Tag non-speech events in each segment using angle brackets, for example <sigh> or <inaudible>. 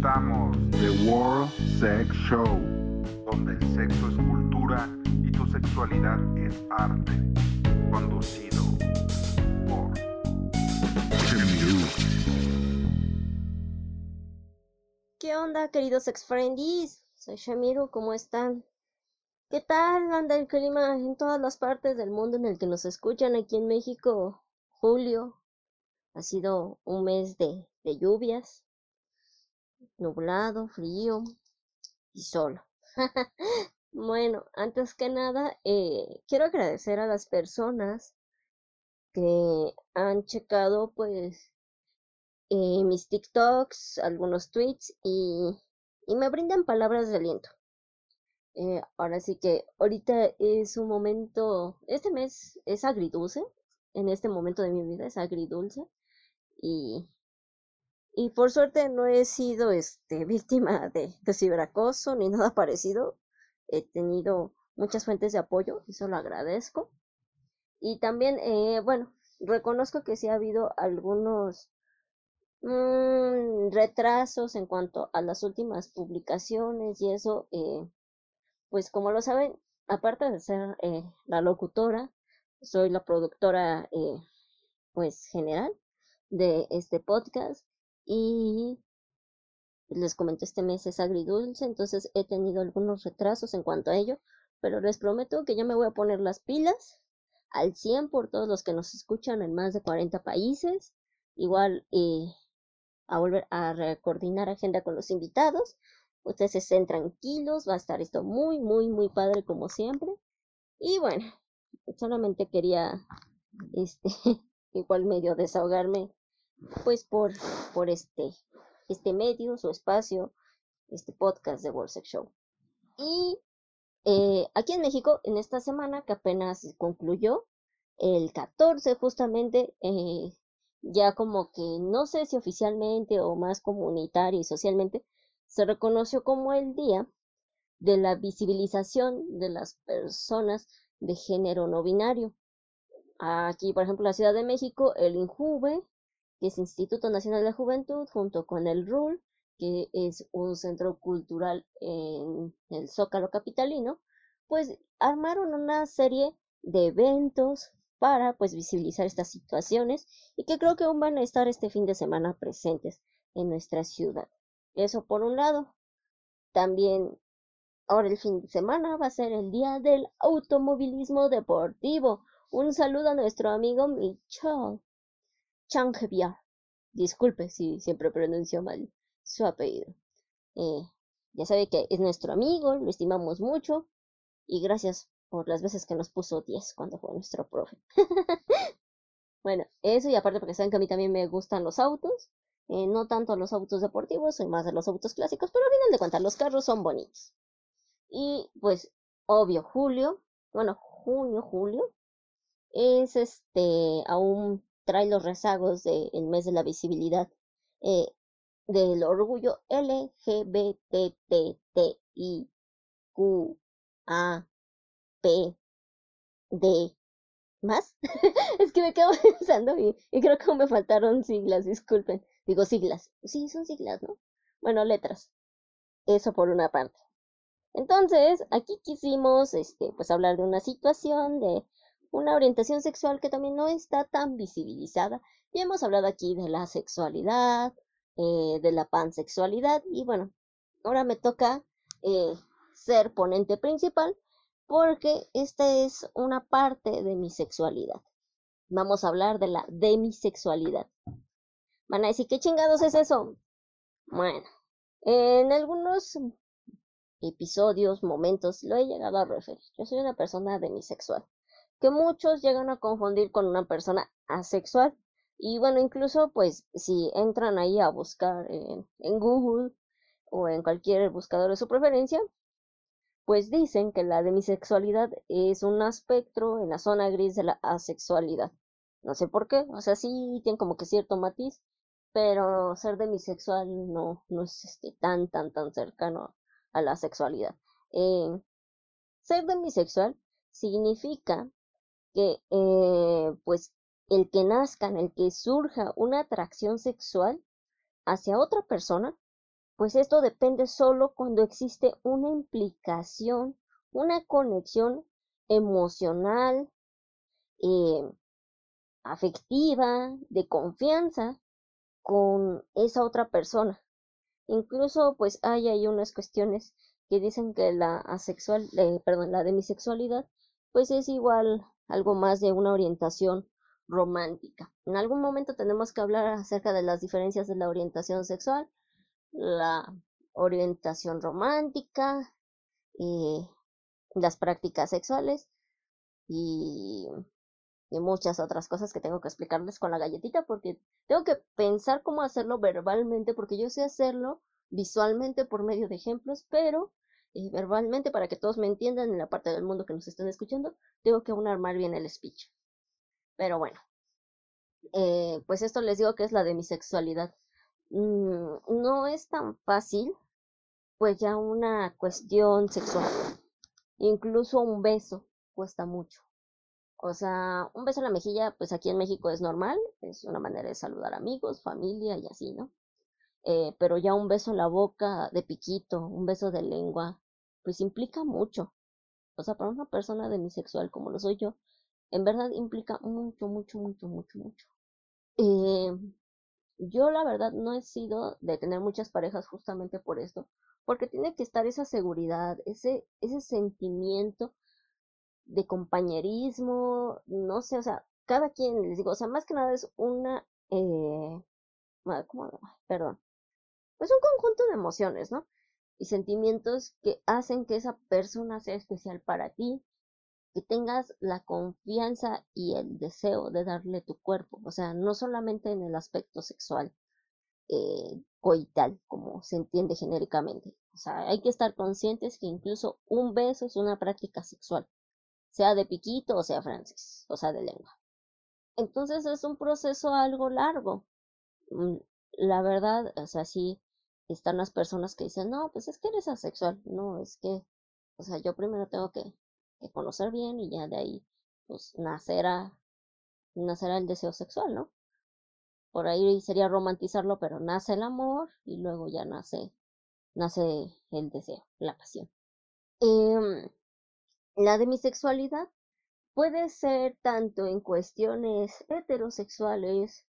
presentamos The World Sex Show, donde el sexo es cultura y tu sexualidad es arte. Conducido por. ¿Qué onda, queridos ex friendies? Soy Shamiru, ¿cómo están? ¿Qué tal anda el clima en todas las partes del mundo en el que nos escuchan aquí en México? Julio. Ha sido un mes de lluvias, nublado, frío y solo. <laughs> bueno, antes que nada, eh, quiero agradecer a las personas que han checado pues eh, mis TikToks, algunos tweets y, y me brindan palabras de aliento. Eh, ahora sí que ahorita es un momento, este mes es agridulce, en este momento de mi vida es agridulce y, y por suerte no he sido este, <laughs> víctima de, de ciberacoso ni nada parecido. He tenido muchas fuentes de apoyo, eso lo agradezco. Y también, eh, bueno, reconozco que sí ha habido algunos mm, retrasos en cuanto a las últimas publicaciones y eso, eh, pues como lo saben, aparte de ser eh, la locutora, soy la productora, eh, pues general de este podcast y les comento este mes es agridulce, entonces he tenido algunos retrasos en cuanto a ello, pero les prometo que ya me voy a poner las pilas al 100 por todos los que nos escuchan en más de 40 países, igual eh, a volver a coordinar agenda con los invitados, ustedes estén tranquilos, va a estar esto muy, muy, muy padre como siempre, y bueno, solamente quería, este, <laughs> igual medio desahogarme pues por, por este, este medio, su espacio, este podcast de World Sex Show. Y eh, aquí en México, en esta semana que apenas concluyó, el 14 justamente, eh, ya como que no sé si oficialmente o más comunitario y socialmente, se reconoció como el día de la visibilización de las personas de género no binario. Aquí, por ejemplo, en la Ciudad de México, el INJUVE que es Instituto Nacional de Juventud, junto con el RUL, que es un centro cultural en el Zócalo Capitalino, pues armaron una serie de eventos para pues visibilizar estas situaciones y que creo que aún van a estar este fin de semana presentes en nuestra ciudad. Eso por un lado. También ahora el fin de semana va a ser el día del automovilismo deportivo. Un saludo a nuestro amigo Michel Changeviar. Disculpe si siempre pronuncio mal su apellido. Eh, ya sabe que es nuestro amigo, lo estimamos mucho y gracias por las veces que nos puso 10 cuando fue nuestro profe. <laughs> bueno, eso y aparte porque saben que a mí también me gustan los autos, eh, no tanto los autos deportivos, soy más de los autos clásicos, pero al final de cuentas los carros son bonitos. Y pues, obvio, julio, bueno, junio, julio, es este aún trae los rezagos del mes de la visibilidad eh, del orgullo LGBTTIQA P D más <laughs> es que me quedo <laughs> pensando y, y creo que me faltaron siglas disculpen. Digo siglas sí son siglas no bueno letras. Eso por una parte. Entonces aquí quisimos este pues hablar de una situación de una orientación sexual que también no está tan visibilizada. Y hemos hablado aquí de la sexualidad, eh, de la pansexualidad y bueno, ahora me toca eh, ser ponente principal porque esta es una parte de mi sexualidad. Vamos a hablar de la demisexualidad. Van a decir, ¿qué chingados es eso? Bueno, en algunos episodios, momentos, lo he llegado a referir. Yo soy una persona demisexual que muchos llegan a confundir con una persona asexual. Y bueno, incluso pues si entran ahí a buscar en, Google o en cualquier buscador de su preferencia, pues dicen que la demisexualidad es un espectro en la zona gris de la asexualidad. No sé por qué, o sea, sí tiene como que cierto matiz, pero ser demisexual no, no es este, tan, tan, tan cercano a la sexualidad. Eh, ser demisexual significa que eh, pues el que nazca, el que surja una atracción sexual hacia otra persona, pues esto depende solo cuando existe una implicación, una conexión emocional, eh, afectiva, de confianza con esa otra persona. Incluso pues hay ahí unas cuestiones que dicen que la asexual, eh, perdón, la demisexualidad pues es igual algo más de una orientación romántica. En algún momento tenemos que hablar acerca de las diferencias de la orientación sexual, la orientación romántica, y las prácticas sexuales y muchas otras cosas que tengo que explicarles con la galletita porque tengo que pensar cómo hacerlo verbalmente porque yo sé hacerlo visualmente por medio de ejemplos, pero verbalmente para que todos me entiendan en la parte del mundo que nos estén escuchando, tengo que aún armar bien el speech. Pero bueno, eh, pues esto les digo que es la de mi sexualidad. Mm, no es tan fácil, pues ya una cuestión sexual. Incluso un beso cuesta mucho. O sea, un beso en la mejilla, pues aquí en México es normal, es una manera de saludar amigos, familia y así, ¿no? Eh, pero ya un beso en la boca de piquito, un beso de lengua, pues implica mucho. O sea, para una persona demisexual como lo soy yo, en verdad implica mucho, mucho, mucho, mucho, mucho. Eh, yo la verdad no he sido de tener muchas parejas justamente por esto, porque tiene que estar esa seguridad, ese, ese sentimiento de compañerismo, no sé, o sea, cada quien, les digo, o sea, más que nada es una, eh, ¿cómo? Perdón, pues un conjunto de emociones, ¿no? Y sentimientos que hacen que esa persona sea especial para ti, que tengas la confianza y el deseo de darle tu cuerpo, o sea, no solamente en el aspecto sexual, eh, coital, como se entiende genéricamente. O sea, hay que estar conscientes que incluso un beso es una práctica sexual sea de piquito o sea francés, o sea de lengua. Entonces es un proceso algo largo. Mm, la verdad, o sea, sí están las personas que dicen, no, pues es que eres asexual, no, es que, o sea, yo primero tengo que, que conocer bien y ya de ahí, pues nacerá, nacerá el deseo sexual, ¿no? Por ahí sería romantizarlo, pero nace el amor y luego ya nace, nace el deseo, la pasión. Eh, la demisexualidad puede ser tanto en cuestiones heterosexuales,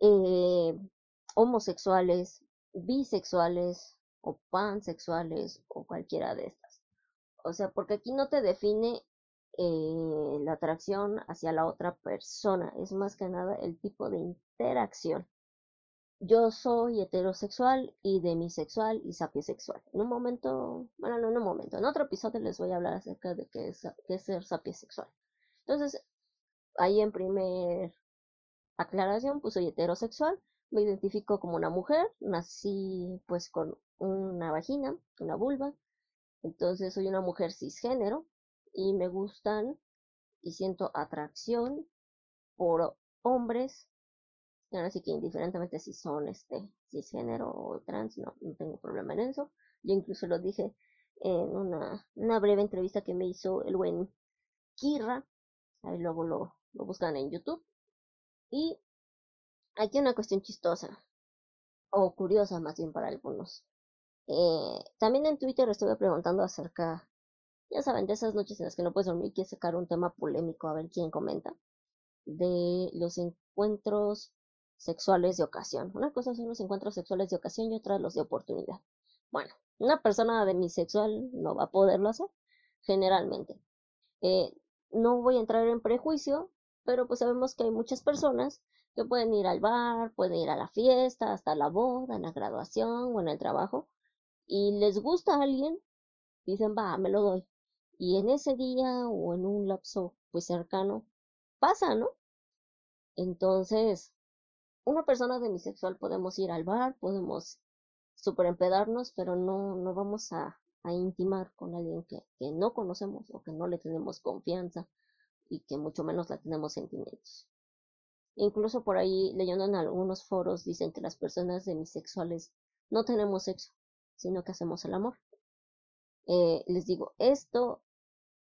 eh, homosexuales, bisexuales o pansexuales o cualquiera de estas. O sea, porque aquí no te define eh, la atracción hacia la otra persona, es más que nada el tipo de interacción yo soy heterosexual y demisexual y sapiosexual. En un momento, bueno, no en un momento, en otro episodio les voy a hablar acerca de qué es, qué es ser sapiosexual. Entonces, ahí en primer aclaración, pues soy heterosexual, me identifico como una mujer, nací pues con una vagina, una vulva, entonces soy una mujer cisgénero y me gustan y siento atracción por hombres Ahora sí que indiferentemente si son este cisgénero o trans, no, no tengo problema en eso. Yo incluso lo dije en una, una breve entrevista que me hizo el buen Kirra. Ahí luego lo, lo buscan en YouTube. Y aquí una cuestión chistosa. O curiosa más bien para algunos. Eh, también en Twitter estuve preguntando acerca, ya saben, de esas noches en las que no puedes dormir quieres sacar un tema polémico a ver quién comenta. De los encuentros sexuales de ocasión. Una cosa son los encuentros sexuales de ocasión y otra los de oportunidad. Bueno, una persona demisexual no va a poderlo hacer, generalmente. Eh, no voy a entrar en prejuicio, pero pues sabemos que hay muchas personas que pueden ir al bar, pueden ir a la fiesta, hasta la boda, en la graduación o en el trabajo, y les gusta a alguien, dicen, va, me lo doy. Y en ese día o en un lapso pues cercano, pasa, ¿no? Entonces, una persona demisexual podemos ir al bar, podemos superempedarnos, pero no, no vamos a, a intimar con alguien que, que no conocemos o que no le tenemos confianza y que mucho menos la tenemos sentimientos. Incluso por ahí, leyendo en algunos foros, dicen que las personas demisexuales no tenemos sexo, sino que hacemos el amor. Eh, les digo, esto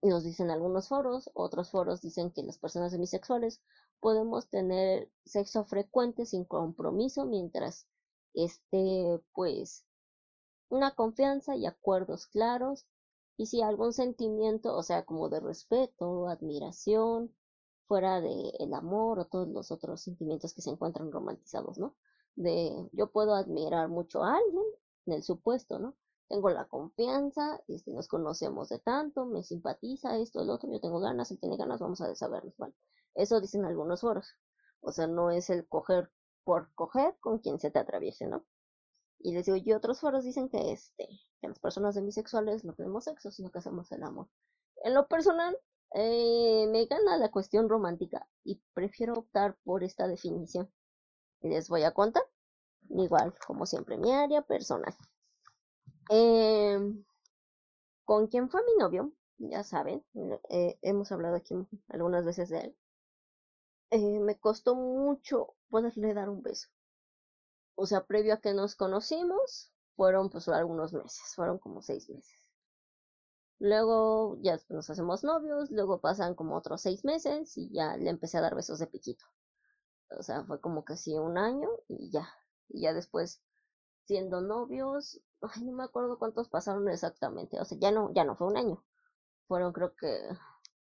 nos dicen algunos foros, otros foros dicen que las personas demisexuales podemos tener sexo frecuente sin compromiso mientras esté pues una confianza y acuerdos claros, y si algún sentimiento, o sea, como de respeto, admiración, fuera de el amor o todos los otros sentimientos que se encuentran romantizados, ¿no? De yo puedo admirar mucho a alguien, en el supuesto, ¿no? Tengo la confianza, este, nos conocemos de tanto, me simpatiza esto, el otro, yo tengo ganas, él tiene ganas, vamos a desavernos, ¿vale? Eso dicen algunos foros. O sea, no es el coger por coger con quien se te atraviese, ¿no? Y les digo, y otros foros dicen que este, que las personas demisexuales no tenemos sexo, sino que hacemos el amor. En lo personal, eh, me gana la cuestión romántica y prefiero optar por esta definición. Les voy a contar, igual, como siempre, mi área personal. Em, con quien fue mi novio, ya saben, eh, hemos hablado aquí algunas veces de él. Eh, me costó mucho poderle dar un beso. O sea, previo a que nos conocimos, fueron pues algunos meses, fueron como seis meses. Luego ya nos hacemos novios, luego pasan como otros seis meses y ya le empecé a dar besos de piquito. O sea, fue como casi un año y ya. Y ya después, siendo novios, ay, no me acuerdo cuántos pasaron exactamente. O sea, ya no, ya no fue un año. Fueron creo que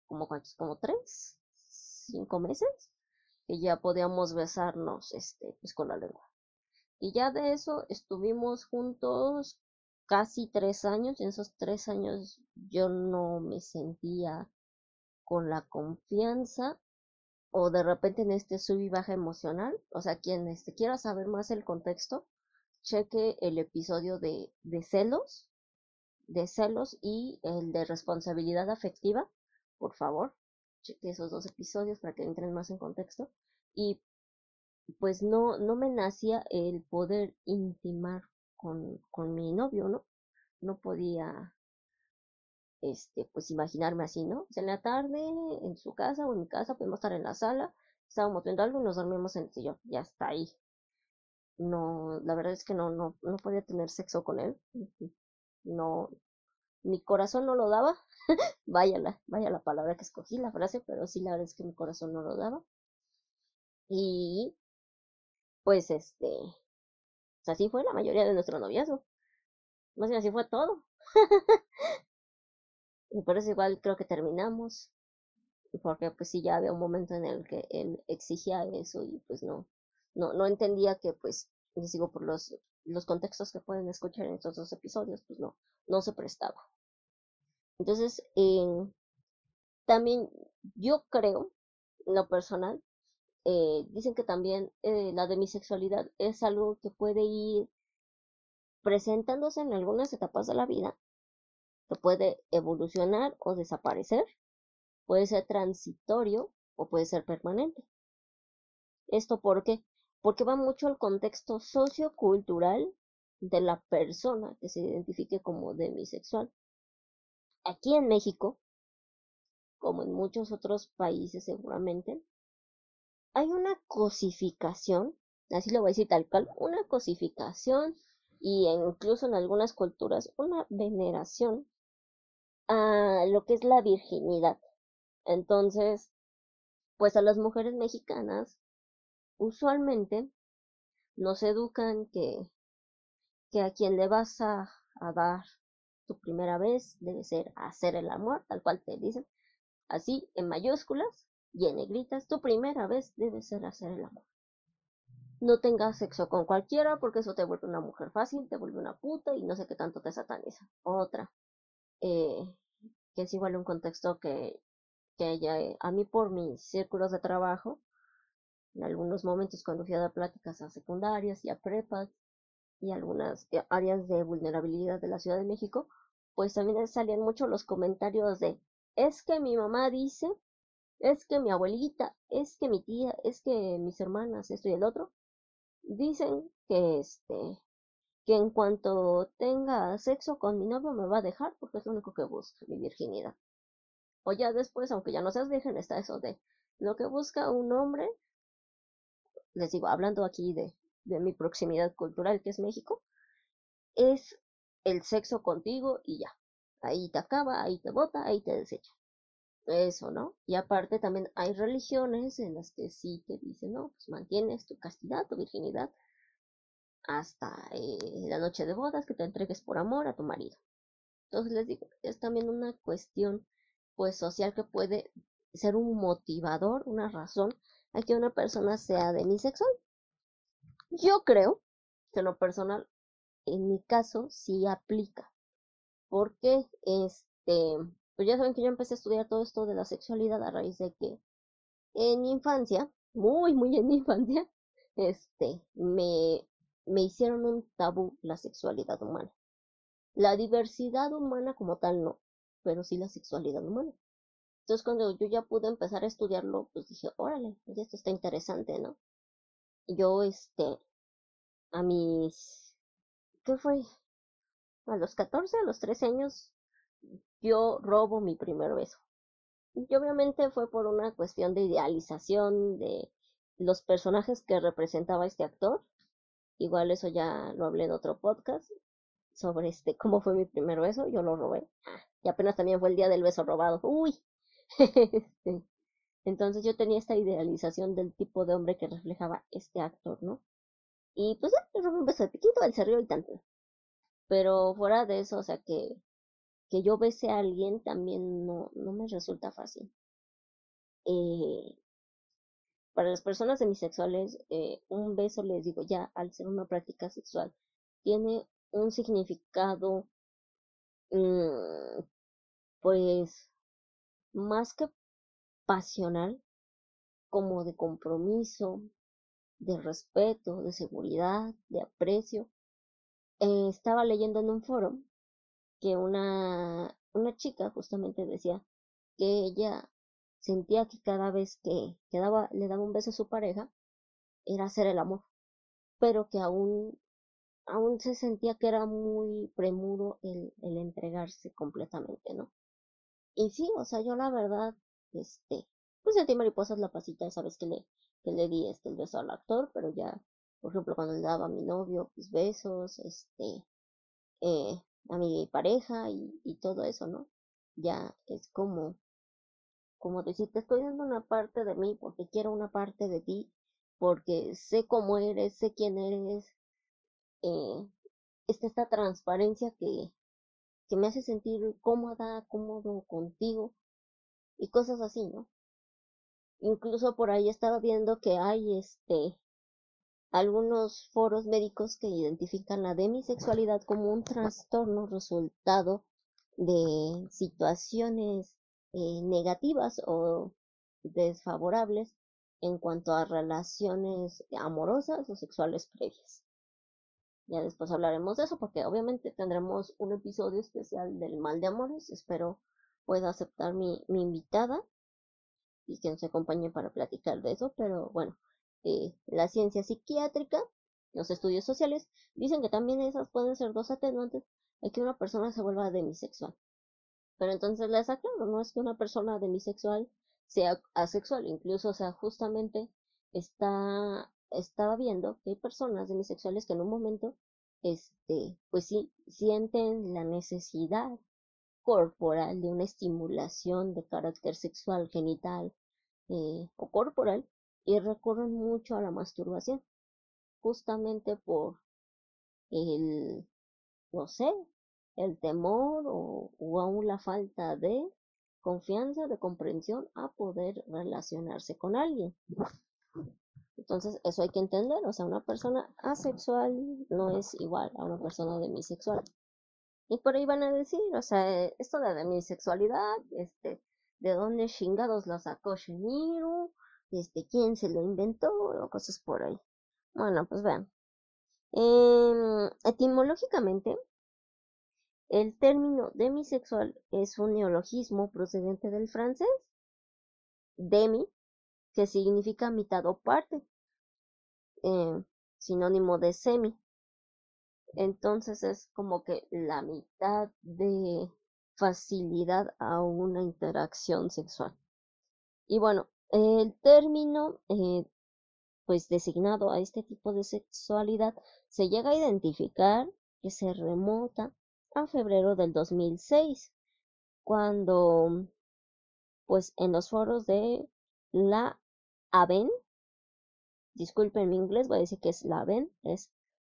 como cuántos, como tres, cinco meses, que ya podíamos besarnos, este, pues con la lengua. Y ya de eso estuvimos juntos casi tres años y en esos tres años yo no me sentía con la confianza o de repente en este sub y baja emocional. O sea, quien este, quiera saber más el contexto, cheque el episodio de, de celos, de celos y el de responsabilidad afectiva, por favor. Cheque esos dos episodios para que entren más en contexto. Y pues no, no me nacía el poder intimar con, con mi novio, ¿no? No podía, este, pues imaginarme así, ¿no? en la tarde, en su casa o en mi casa, podemos estar en la sala, estábamos viendo algo y nos dormimos en el sillón, ya está ahí. No, la verdad es que no, no, no podía tener sexo con él. No, mi corazón no lo daba. <laughs> vaya la, vaya la palabra que escogí, la frase, pero sí la verdad es que mi corazón no lo daba. Y pues este, así fue la mayoría de nuestro noviazgo. Más bien así fue todo. <laughs> y por eso igual creo que terminamos. Porque pues sí ya había un momento en el que él exigía eso y pues no, no, no entendía que pues, les digo, por los, los contextos que pueden escuchar en estos dos episodios, pues no, no se prestaba. Entonces, eh, también yo creo, en lo personal, eh, dicen que también eh, la demisexualidad es algo que puede ir presentándose en algunas etapas de la vida, que puede evolucionar o desaparecer, puede ser transitorio o puede ser permanente. ¿Esto por qué? Porque va mucho al contexto sociocultural de la persona que se identifique como demisexual. Aquí en México, como en muchos otros países seguramente, hay una cosificación, así lo voy a decir tal cual, una cosificación y incluso en algunas culturas una veneración a lo que es la virginidad. Entonces, pues a las mujeres mexicanas usualmente nos educan que, que a quien le vas a, a dar tu primera vez debe ser hacer el amor, tal cual te dicen, así en mayúsculas, y en negritas, tu primera vez debe ser hacer el amor. No tengas sexo con cualquiera porque eso te vuelve una mujer fácil, te vuelve una puta y no sé qué tanto te sataniza. Otra, eh, que es igual un contexto que, que eh, a mí por mis círculos de trabajo, en algunos momentos cuando fui a dar pláticas a secundarias y a prepas y algunas eh, áreas de vulnerabilidad de la Ciudad de México, pues también salían mucho los comentarios de es que mi mamá dice es que mi abuelita, es que mi tía, es que mis hermanas, esto y el otro, dicen que este, que en cuanto tenga sexo con mi novio me va a dejar porque es lo único que busca, mi virginidad. O ya después, aunque ya no seas virgen, está eso de lo que busca un hombre, les digo, hablando aquí de, de mi proximidad cultural que es México, es el sexo contigo y ya. Ahí te acaba, ahí te bota, ahí te desecha eso, ¿no? Y aparte también hay religiones en las que sí te dicen, no, pues mantienes tu castidad, tu virginidad hasta eh, la noche de bodas que te entregues por amor a tu marido. Entonces les digo, es también una cuestión pues social que puede ser un motivador, una razón a que una persona sea demisexual. Yo creo que lo personal, en mi caso, sí aplica. Porque, este, pues ya saben que yo empecé a estudiar todo esto de la sexualidad a raíz de que en mi infancia, muy, muy en mi infancia, este, me, me hicieron un tabú la sexualidad humana. La diversidad humana como tal no, pero sí la sexualidad humana. Entonces cuando yo ya pude empezar a estudiarlo, pues dije, órale, esto está interesante, ¿no? Yo, este, a mis, ¿qué fue? A los 14, a los 13 años, yo robo mi primer beso. Y obviamente fue por una cuestión de idealización de los personajes que representaba este actor. Igual eso ya lo hablé en otro podcast sobre este cómo fue mi primer beso, yo lo robé. Y apenas también fue el día del beso robado. Uy. <laughs> este, entonces yo tenía esta idealización del tipo de hombre que reflejaba este actor, ¿no? Y pues le robé un beso de piquito, él se y tanto. Pero fuera de eso, o sea que que yo bese a alguien también no, no me resulta fácil. Eh, para las personas demisexuales, eh, un beso, les digo ya, al ser una práctica sexual, tiene un significado, mm, pues, más que pasional, como de compromiso, de respeto, de seguridad, de aprecio. Eh, estaba leyendo en un foro que una, una chica justamente decía que ella sentía que cada vez que, le daba un beso a su pareja era hacer el amor, pero que aún, aún se sentía que era muy premuro el, el entregarse completamente, ¿no? Y sí, o sea, yo la verdad, este, pues sentí mariposas la pasita esa vez que le, que le di este el beso al actor, pero ya, por ejemplo, cuando le daba a mi novio, pues besos, este, eh, a mi pareja y, todo eso, ¿no? Ya es como, como decir, te estoy dando una parte de mí porque quiero una parte de ti, porque sé cómo eres, sé quién eres, eh, esta, esta transparencia que, que me hace sentir cómoda, cómodo contigo y cosas así, ¿no? Incluso por ahí estaba viendo que hay este algunos foros médicos que identifican la demisexualidad como un trastorno resultado de situaciones eh, negativas o desfavorables en cuanto a relaciones amorosas o sexuales previas. Ya después hablaremos de eso porque obviamente tendremos un episodio especial del mal de amores. Espero pueda aceptar mi, mi invitada y que nos acompañe para platicar de eso. Pero bueno, eh, la ciencia psiquiátrica, los estudios sociales, dicen que también esas pueden ser dos atenuantes de que una persona se vuelva demisexual. Pero entonces les aclaro, no es que una persona demisexual sea asexual, incluso, o sea, justamente está, estaba viendo que hay personas demisexuales que en un momento, este, pues sí, sienten la necesidad corporal de una estimulación de carácter sexual, genital eh, o corporal, y recurren mucho a la masturbación, justamente por el, no sé, el temor o, o aún la falta de confianza, de comprensión a poder relacionarse con alguien. Entonces, eso hay que entender, o sea, una persona asexual no es igual a una persona demisexual. Y por ahí van a decir, o sea, esto de demisexualidad, este, ¿de dónde chingados la sacó Shiniru? Este, quién se lo inventó o cosas por ahí. Bueno, pues vean. Em, etimológicamente, el término demisexual es un neologismo procedente del francés demi, que significa mitad o parte, em, sinónimo de semi. Entonces es como que la mitad de facilidad a una interacción sexual. Y bueno, el término, eh, pues designado a este tipo de sexualidad, se llega a identificar que se remota a febrero del 2006, cuando, pues en los foros de la AVEN, disculpen mi inglés, voy a decir que es la AVEN, es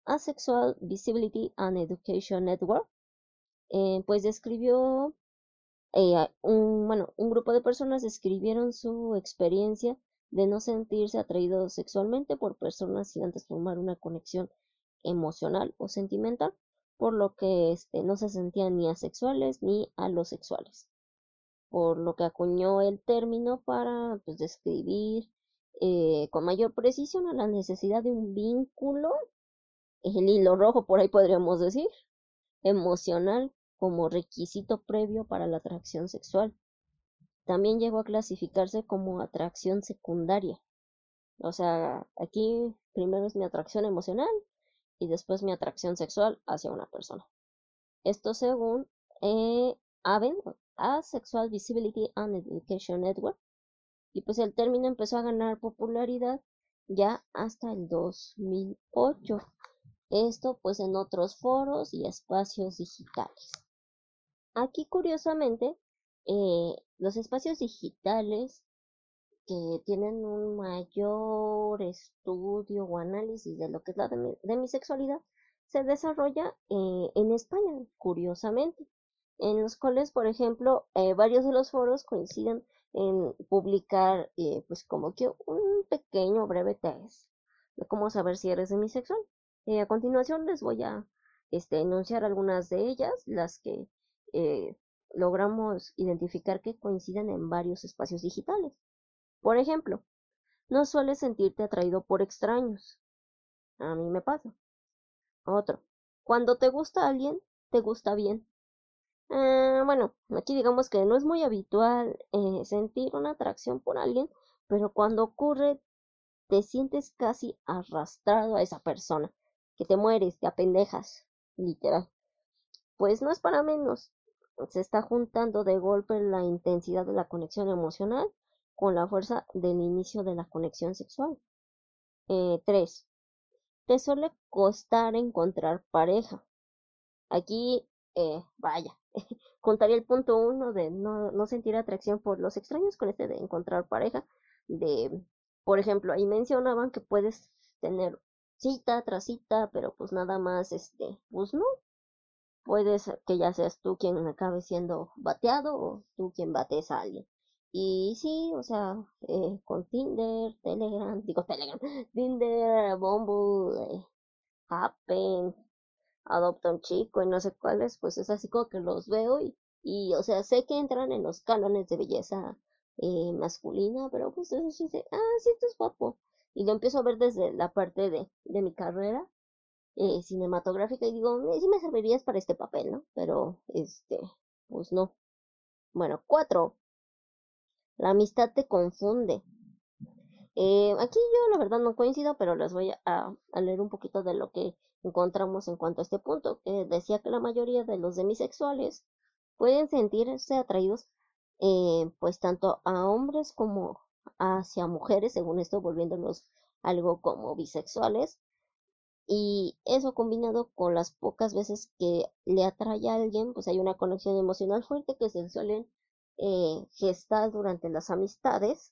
Asexual Visibility and Education Network, eh, pues describió, eh, un, bueno, un grupo de personas describieron su experiencia de no sentirse atraídos sexualmente por personas sin antes formar una conexión emocional o sentimental, por lo que este, no se sentían ni asexuales ni alosexuales, por lo que acuñó el término para pues, describir eh, con mayor precisión a la necesidad de un vínculo, el hilo rojo por ahí podríamos decir, emocional como requisito previo para la atracción sexual. También llegó a clasificarse como atracción secundaria. O sea, aquí primero es mi atracción emocional y después mi atracción sexual hacia una persona. Esto según eh, AVEN, Asexual Visibility and Education Network, y pues el término empezó a ganar popularidad ya hasta el 2008. Esto pues en otros foros y espacios digitales. Aquí curiosamente eh, los espacios digitales que tienen un mayor estudio o análisis de lo que es la demisexualidad se desarrolla eh, en España, curiosamente, en los cuales, por ejemplo, eh, varios de los foros coinciden en publicar pues como que un pequeño breve test de cómo saber si eres demisexual. A continuación les voy a este, enunciar algunas de ellas, las que eh, logramos identificar que coinciden en varios espacios digitales. Por ejemplo, no sueles sentirte atraído por extraños. A mí me pasa. Otro, cuando te gusta alguien, te gusta bien. Eh, bueno, aquí digamos que no es muy habitual eh, sentir una atracción por alguien, pero cuando ocurre te sientes casi arrastrado a esa persona, que te mueres, te apendejas, literal. Pues no es para menos. Se está juntando de golpe la intensidad de la conexión emocional con la fuerza del inicio de la conexión sexual. Eh, 3. Te suele costar encontrar pareja. Aquí, eh, vaya, <laughs> contaría el punto uno de no, no sentir atracción por los extraños con este de encontrar pareja. De, por ejemplo, ahí mencionaban que puedes tener cita tras cita, pero pues nada más, este, pues no. Puedes que ya seas tú quien acabe siendo bateado o tú quien bates a alguien. Y sí, o sea, eh, con Tinder, Telegram, <laughs> digo Telegram, Tinder, Bumble, eh, Happen, adopta un chico y no sé cuáles, pues es así como que los veo y, y o sea, sé que entran en los cánones de belleza eh, masculina, pero pues eso sí ah, sí, esto es guapo. Y lo empiezo a ver desde la parte de, de mi carrera eh, cinematográfica y digo, eh, sí me servirías para este papel, ¿no? Pero, este, pues no. Bueno, cuatro. La amistad te confunde. Eh, aquí yo la verdad no coincido, pero les voy a, leer un poquito de lo que encontramos en cuanto a este punto, decía que la mayoría de los demisexuales pueden sentirse atraídos eh, pues tanto a hombres como hacia mujeres, según esto volviéndonos algo como bisexuales, y eso combinado con las pocas veces que le atrae a alguien, pues hay una conexión emocional fuerte que se suelen eh, gestar durante las amistades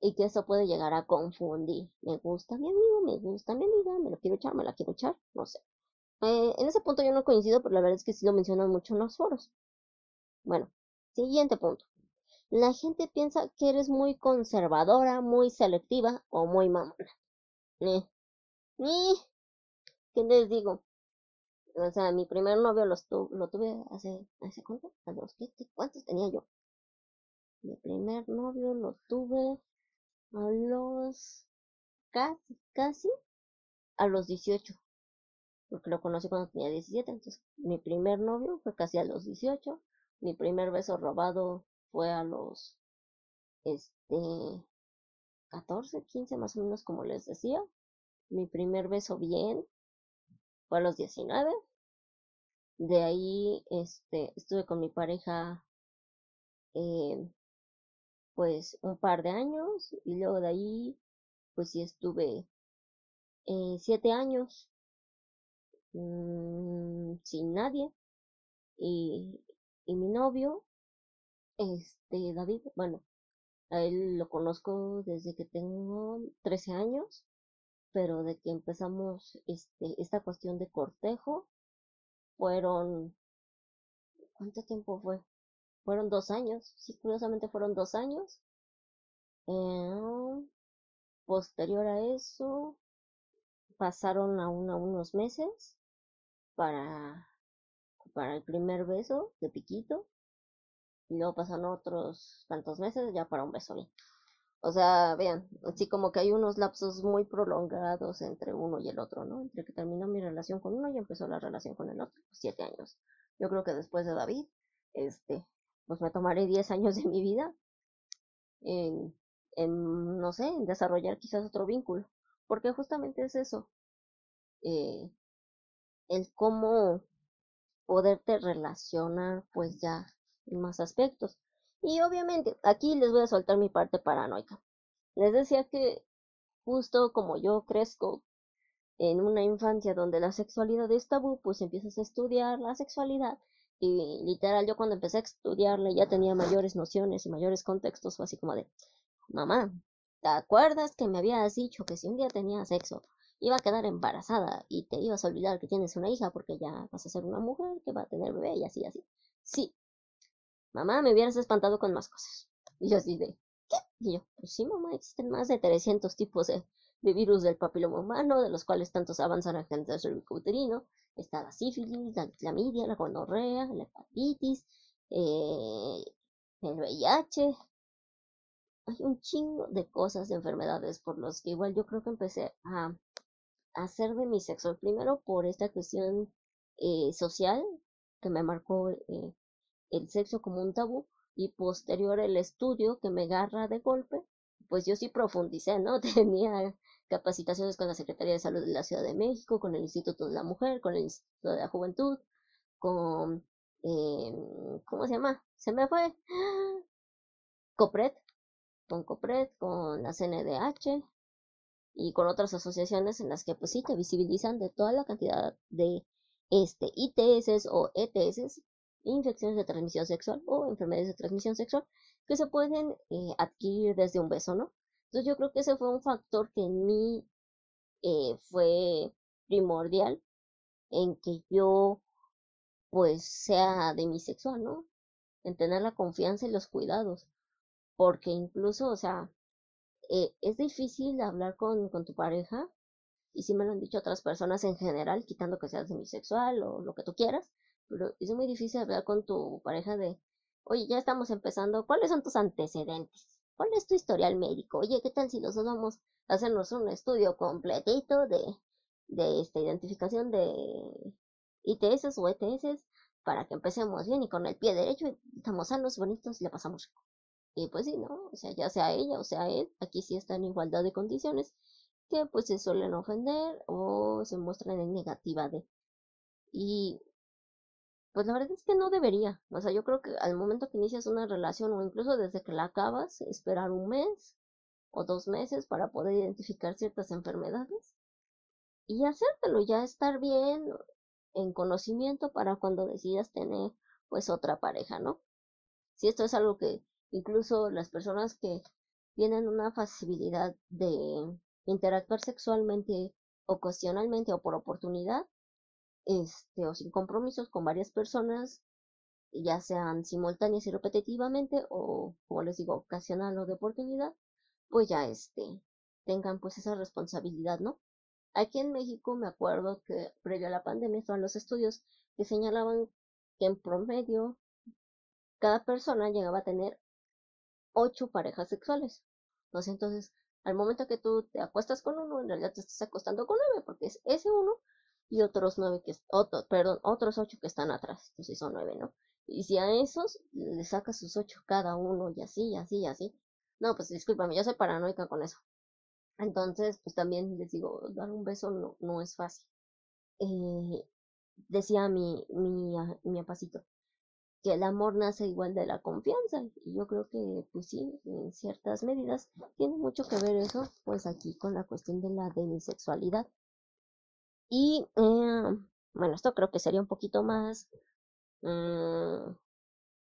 y que eso puede llegar a confundir. Me gusta mi amigo, me gusta mi amiga, me lo quiero echar, me la quiero echar, no sé. Eh, en ese punto yo no coincido, pero la verdad es que sí lo mencionan mucho en los foros. Bueno, siguiente punto. La gente piensa que eres muy conservadora, muy selectiva o muy mamona. Eh, ni, ¿qué les digo? O sea, mi primer novio lo, lo tuve hace, ¿hace cuánto? ¿A los qué? ¿Cuántos tenía yo? Mi primer novio lo tuve a los casi, casi a los 18, porque lo conocí cuando tenía 17, entonces mi primer novio fue casi a los 18, mi primer beso robado fue a los, este, 14, 15 más o menos como les decía, mi primer beso bien fue a los 19, de ahí, este, estuve con mi pareja, eh, pues un par de años y luego de ahí pues sí estuve eh, siete años mmm, sin nadie y, y mi novio este David bueno a él lo conozco desde que tengo 13 años pero de que empezamos este, esta cuestión de cortejo, fueron, ¿cuánto tiempo fue? Fueron dos años, sí, curiosamente fueron dos años. Eh, posterior a eso, pasaron a unos meses para, para el primer beso de piquito. Y luego pasaron otros tantos meses ya para un beso bien. O sea, vean, así como que hay unos lapsos muy prolongados entre uno y el otro, ¿no? Entre que terminó mi relación con uno y empezó la relación con el otro, pues, siete años. Yo creo que después de David, este, pues me tomaré diez años de mi vida en, en no sé, en desarrollar quizás otro vínculo. Porque justamente es eso. Eh, el cómo poderte relacionar, pues ya en más aspectos. Y obviamente, aquí les voy a soltar mi parte paranoica. Les decía que justo como yo crezco en una infancia donde la sexualidad es tabú, pues empiezas a estudiar la sexualidad. Y literal, yo cuando empecé a estudiarla ya tenía mayores nociones y mayores contextos, así como de, mamá, ¿te acuerdas que me habías dicho que si un día tenía sexo iba a quedar embarazada y te ibas a olvidar que tienes una hija porque ya vas a ser una mujer que va a tener bebé y así, así? Sí, mamá, me hubieras espantado con más cosas. Y yo así de, ¿qué? Y yo, pues sí, mamá, existen más de 300 tipos de, virus del papiloma humano, de los cuales tantos avanzan al cáncer cervicouterino. Está la sífilis, la clamidia, la gonorrea, la hepatitis, eh, el VIH. Hay un chingo de cosas, de enfermedades por los que igual yo creo que empecé a, hacer de mi sexo. Primero por esta cuestión eh, social que me marcó eh, el sexo como un tabú y posterior el estudio que me agarra de golpe, pues yo sí profundicé, ¿no? <laughs> Tenía capacitaciones con la Secretaría de Salud de la Ciudad de México, con el Instituto de la Mujer, con el Instituto de la Juventud, con, eh, ¿cómo se llama? Se me fue. <gasps> COPRED, con COPRED, con la CNDH y con otras asociaciones en las que pues sí te visibilizan de toda la cantidad de este ITS o ETS infecciones de transmisión sexual o enfermedades de transmisión sexual que se pueden eh, adquirir desde un beso, ¿no? Entonces yo creo que ese fue un factor que en mí eh, fue primordial en que yo pues sea demisexual, ¿no? En tener la confianza y los cuidados. Porque incluso, o sea, eh, es difícil hablar con, con tu pareja, y si me lo han dicho otras personas en general, quitando que seas demisexual o lo que tú quieras, pero es muy difícil hablar con tu pareja de, oye, ya estamos empezando, ¿cuáles son tus antecedentes? ¿Cuál es tu historial médico? Oye, ¿qué tal si nosotros vamos a hacernos un estudio completito de, de esta identificación de ITS o ETS para que empecemos bien y con el pie derecho estamos sanos, bonitos y le pasamos rico? Y pues sí, ¿no? O sea, ya sea ella o sea él, aquí sí está en igualdad de condiciones que pues se suelen ofender o se muestran en negativa de. Y pues la verdad es que no debería. O sea, yo creo que al momento que inicias una relación o incluso desde que la acabas, esperar un mes o dos meses para poder identificar ciertas enfermedades y hacértelo, ya estar bien en conocimiento para cuando decidas tener pues otra pareja, ¿no? Si esto es algo que incluso las personas que tienen una facilidad de interactuar sexualmente ocasionalmente o por oportunidad, este, o sin compromisos con varias personas, ya sean simultáneas y repetitivamente, o como les digo, ocasional o de oportunidad, pues ya este, tengan pues esa responsabilidad, ¿no? Aquí en México me acuerdo que previo a la pandemia estaban los estudios que señalaban que en promedio cada persona llegaba a tener ocho parejas sexuales. Entonces, al momento que tú te acuestas con uno, en realidad te estás acostando con nueve, porque es ese uno y otros nueve que, otro, perdón, otros ocho que están atrás, entonces son nueve, ¿no? Y si a esos le sacas sus ocho cada uno y así, y así, y así, no, pues discúlpame, yo soy paranoica con eso. Entonces, pues también les digo, dar un beso no, no es fácil. Eh, decía mi, mi, mi apacito, que el amor nace igual de la confianza. Y yo creo que, pues sí, en ciertas medidas tiene mucho que ver eso, pues aquí con la cuestión de la demisexualidad. Y eh, bueno, esto creo que sería un poquito más mm,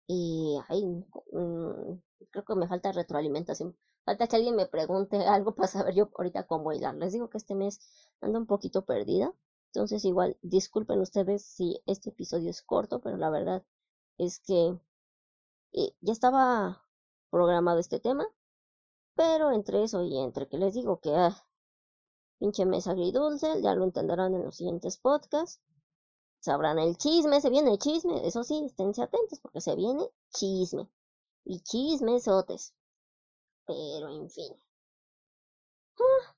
Y ahí mm, creo que me falta retroalimentación. Falta que alguien me pregunte <laughs> algo para saber yo ahorita cómo hilar. Les digo que este mes ando un poquito perdida. Entonces igual disculpen ustedes si este episodio es corto, pero la verdad es que eh, ya estaba programado este tema. Pero entre eso y entre que les digo que ah, pinche mes agridulce, ya lo entenderán en los siguientes podcasts. Sabrán el chisme, se viene el chisme. Eso sí, esténse atentos porque se viene chisme. Y chismesotes. Pero en fin. Ah,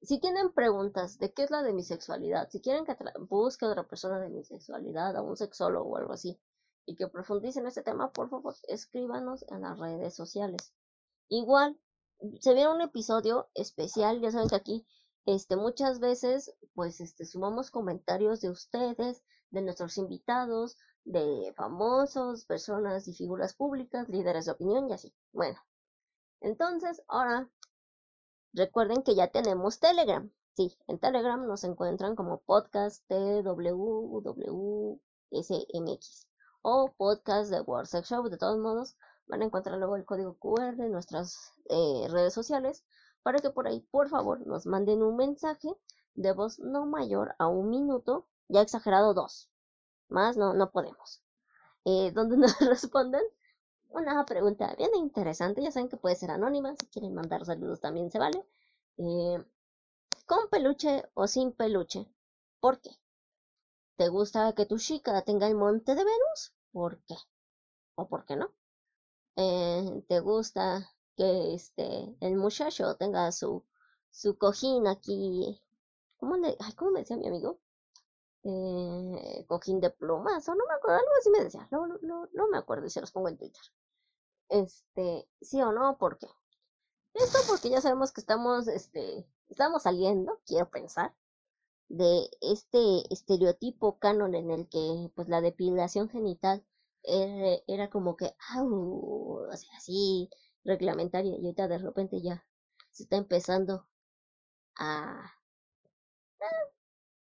si tienen preguntas de qué es la de mi sexualidad, si quieren que busque a otra persona de mi sexualidad, a un sexólogo o algo así, y que profundicen este tema, por favor, escríbanos en las redes sociales. Igual, se viene un episodio especial, ya saben que aquí, este, muchas veces, pues, este, sumamos comentarios de ustedes, de nuestros invitados, de famosos, personas y figuras públicas, líderes de opinión y así. Bueno, entonces, ahora recuerden que ya tenemos Telegram. Sí, en Telegram nos encuentran como podcast TWWSMX o podcast de World Sex Show. De todos modos, van a encontrar luego el código QR en nuestras eh, redes sociales para que por ahí, por favor, nos manden un mensaje de voz no mayor a un minuto, ya exagerado dos. Más no, no podemos. Eh, donde nos <laughs> respondan una pregunta bien interesante. Ya saben que puede ser anónima. Si quieren mandar saludos también se vale. Eh, ¿Con peluche o sin peluche? ¿Por qué? ¿Te gusta que tu chica tenga el monte de Venus? ¿Por qué? ¿O por qué no? Eh, ¿Te gusta que este el muchacho tenga su, su cojín aquí? ¿Cómo, le, ay, ¿Cómo me decía mi amigo? Eh, cojín de plumas, o no me acuerdo, algo así me decía, no, no, no, no me acuerdo y se los pongo en Twitter este, sí o no, ¿por qué? Esto porque ya sabemos que estamos, este, estamos saliendo, quiero pensar, de este estereotipo canon en el que, pues, la depilación genital era, como que, sea, así, reglamentaria, y ahorita de repente ya se está empezando a,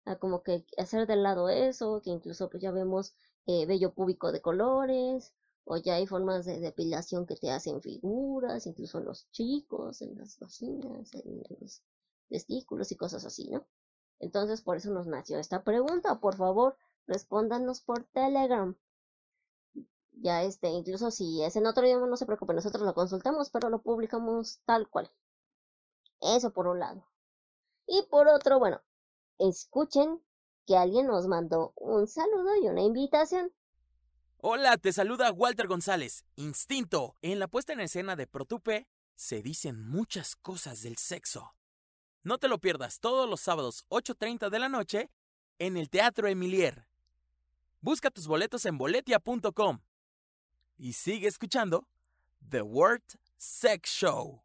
a como que hacer del lado eso, que incluso pues ya vemos eh, vello púbico de colores, o ya hay formas de depilación que te hacen figuras, incluso en los chicos, en las vaginas, en los testículos y cosas así, ¿no? Entonces, por eso nos nació esta pregunta. Por favor, respóndanos por Telegram. Ya este, incluso si es en otro idioma, no se preocupe, nosotros lo consultamos, pero lo publicamos tal cual. Eso por un lado. Y por otro, bueno, escuchen que alguien nos mandó un saludo y una invitación. Hola, te saluda Walter González. Instinto. En la puesta en escena de Protupe se dicen muchas cosas del sexo. No te lo pierdas todos los sábados 8.30 de la noche en el Teatro Emilier. Busca tus boletos en boletia.com y sigue escuchando The World Sex Show.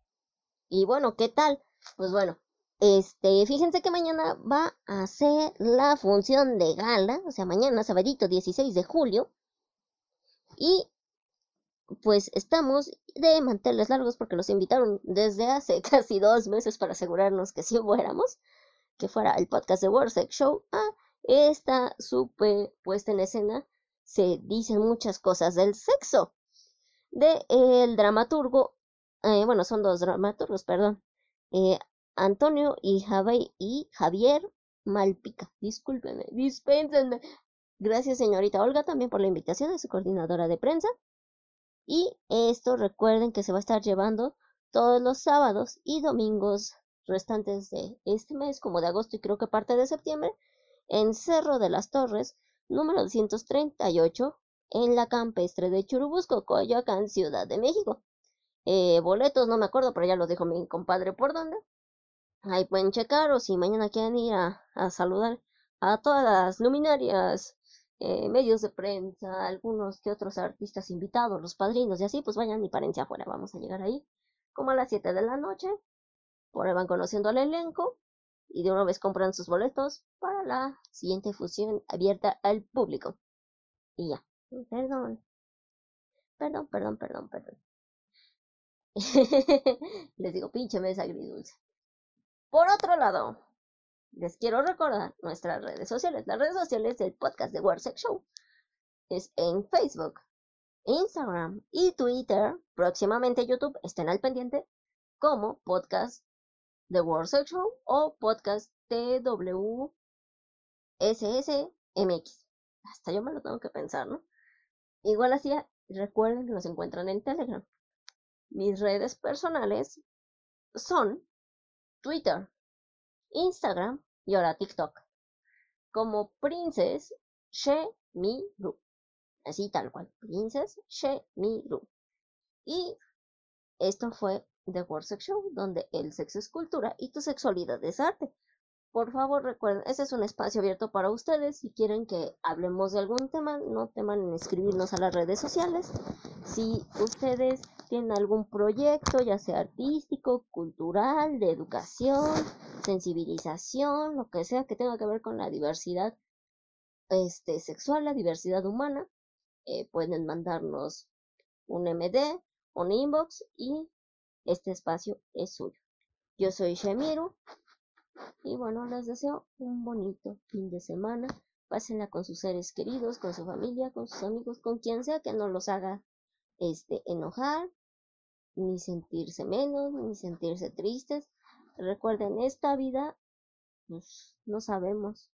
Y bueno, ¿qué tal? Pues bueno, este, fíjense que mañana va a ser la función de gala, o sea, mañana, sabadito 16 de julio, y pues estamos de manteles largos porque nos invitaron desde hace <laughs> casi dos meses para asegurarnos que si fuéramos, que fuera el podcast de World Sex Show. Ah, esta super puesta en escena se dicen muchas cosas del sexo. De el dramaturgo, eh, bueno, son dos dramaturgos, perdón. Eh, Antonio y, y Javier Malpica. Discúlpenme, dispénsenme. Gracias, señorita Olga, también por la invitación de su coordinadora de prensa. Y esto recuerden que se va a estar llevando todos los sábados y domingos restantes de este mes, como de agosto y creo que parte de septiembre, en Cerro de las Torres, número 238, en la campestre de Churubusco, Coyoacán, Ciudad de México. Eh, boletos, no me acuerdo, pero ya los dijo mi compadre por dónde. Ahí pueden checar o si mañana quieren ir a, saludar a todas las luminarias eh, medios de prensa, algunos que otros artistas invitados, los padrinos y así, pues vayan y parencia afuera. Vamos a llegar ahí como a las 7 de la noche. Por ahí van conociendo al elenco y de una vez compran sus boletos para la siguiente fusión abierta al público. Y ya. Perdón. Perdón, perdón, perdón, perdón. <laughs> Les digo, pinche mesa agridulce. Por otro lado, les quiero recordar nuestras redes sociales. Las redes sociales del podcast de World Sex Show es en Facebook. Instagram y Twitter, próximamente YouTube, estén al pendiente, como podcast The World Show o podcast TWSSMX. Hasta yo me lo tengo que pensar, ¿no? Igual así, recuerden que nos encuentran en Telegram. Mis redes personales son Twitter, Instagram y ahora TikTok. Como Princess She Mi Ru. Así tal cual. Princess She Mi Ru. Y esto fue The Sex Show, donde el sexo es cultura y tu sexualidad es arte. Por favor, recuerden, este es un espacio abierto para ustedes. Si quieren que hablemos de algún tema, no teman en escribirnos a las redes sociales. Si ustedes tienen algún proyecto, ya sea artístico, cultural, de educación, sensibilización, lo que sea que tenga que ver con la diversidad este, sexual, la diversidad humana, eh, pueden mandarnos un MD, un inbox y este espacio es suyo. Yo soy Shemiru y bueno, les deseo un bonito fin de semana. Pásenla con sus seres queridos, con su familia, con sus amigos, con quien sea que no los haga este, enojar, ni sentirse menos, ni sentirse tristes. Recuerden, esta vida pues, no sabemos.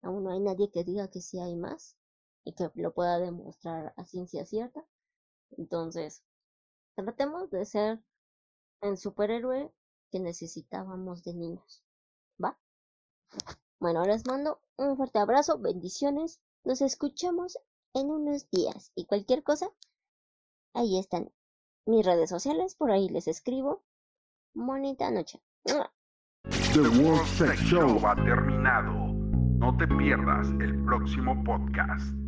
Aún no hay nadie que diga que sí hay más y que lo pueda demostrar a ciencia cierta. Entonces, tratemos de ser el superhéroe que necesitábamos de niños. ¿Va? Bueno, les mando un fuerte abrazo, bendiciones. Nos escuchamos en unos días y cualquier cosa, ahí están mis redes sociales, por ahí les escribo. Bonita noche. The World Sex Show ha terminado. No te pierdas el próximo podcast.